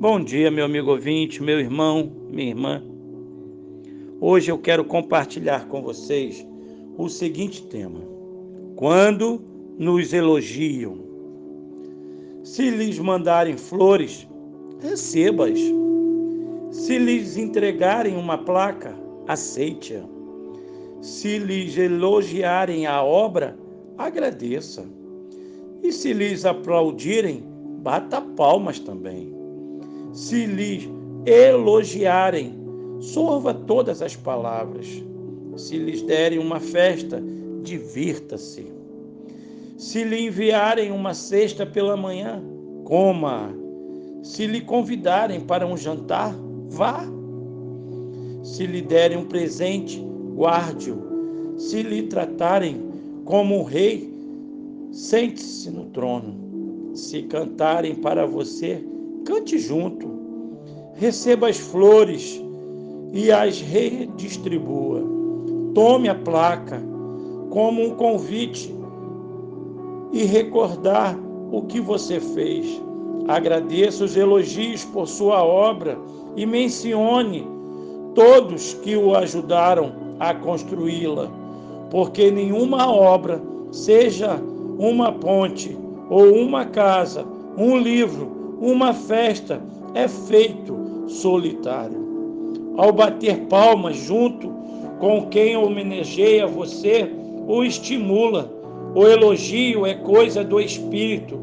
Bom dia, meu amigo ouvinte, meu irmão, minha irmã. Hoje eu quero compartilhar com vocês o seguinte tema: Quando nos elogiam. Se lhes mandarem flores, receba-as. Se lhes entregarem uma placa, aceite-a. Se lhes elogiarem a obra, agradeça. E se lhes aplaudirem, bata palmas também se lhes elogiarem, sorva todas as palavras. Se lhes derem uma festa, divirta-se. Se lhe enviarem uma cesta pela manhã, coma. Se lhe convidarem para um jantar, vá. Se lhe derem um presente, guarde-o. Se lhe tratarem como um rei, sente-se no trono. Se cantarem para você, cante junto, receba as flores e as redistribua. Tome a placa como um convite e recordar o que você fez. Agradeça os elogios por sua obra e mencione todos que o ajudaram a construí-la, porque nenhuma obra, seja uma ponte ou uma casa, um livro uma festa é feito solitário. Ao bater palmas junto com quem homenageia você, o estimula. O elogio é coisa do espírito,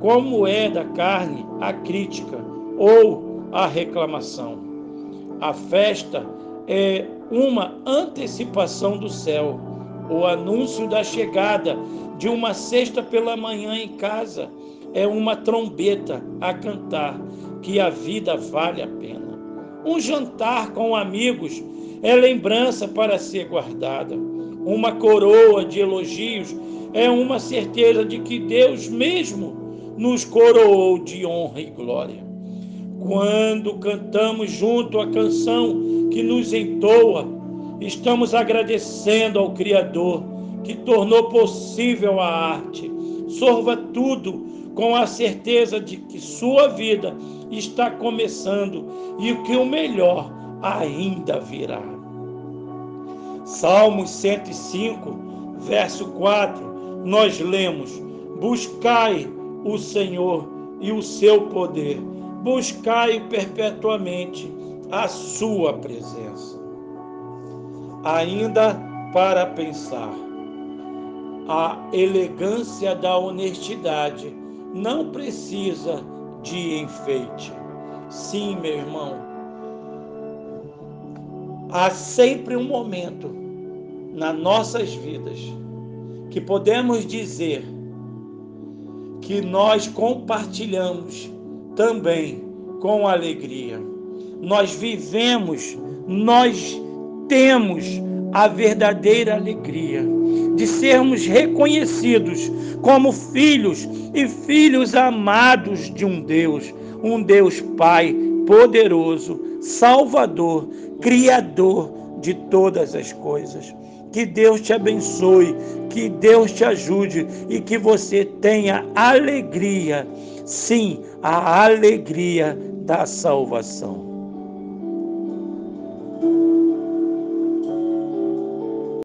como é da carne a crítica ou a reclamação. A festa é uma antecipação do céu, o anúncio da chegada de uma sexta pela manhã em casa é uma trombeta a cantar que a vida vale a pena. Um jantar com amigos é lembrança para ser guardada. Uma coroa de elogios é uma certeza de que Deus mesmo nos coroou de honra e glória. Quando cantamos junto a canção que nos entoa, estamos agradecendo ao Criador que tornou possível a arte. Sorva tudo com a certeza de que sua vida está começando e que o melhor ainda virá. Salmos 105, verso 4, nós lemos: Buscai o Senhor e o seu poder, buscai perpetuamente a sua presença. Ainda para pensar, a elegância da honestidade não precisa de enfeite. Sim, meu irmão. Há sempre um momento nas nossas vidas que podemos dizer que nós compartilhamos também com alegria. Nós vivemos, nós temos a verdadeira alegria de sermos reconhecidos como filhos e filhos amados de um Deus, um Deus Pai poderoso, Salvador, Criador de todas as coisas. Que Deus te abençoe, que Deus te ajude e que você tenha alegria, sim, a alegria da salvação.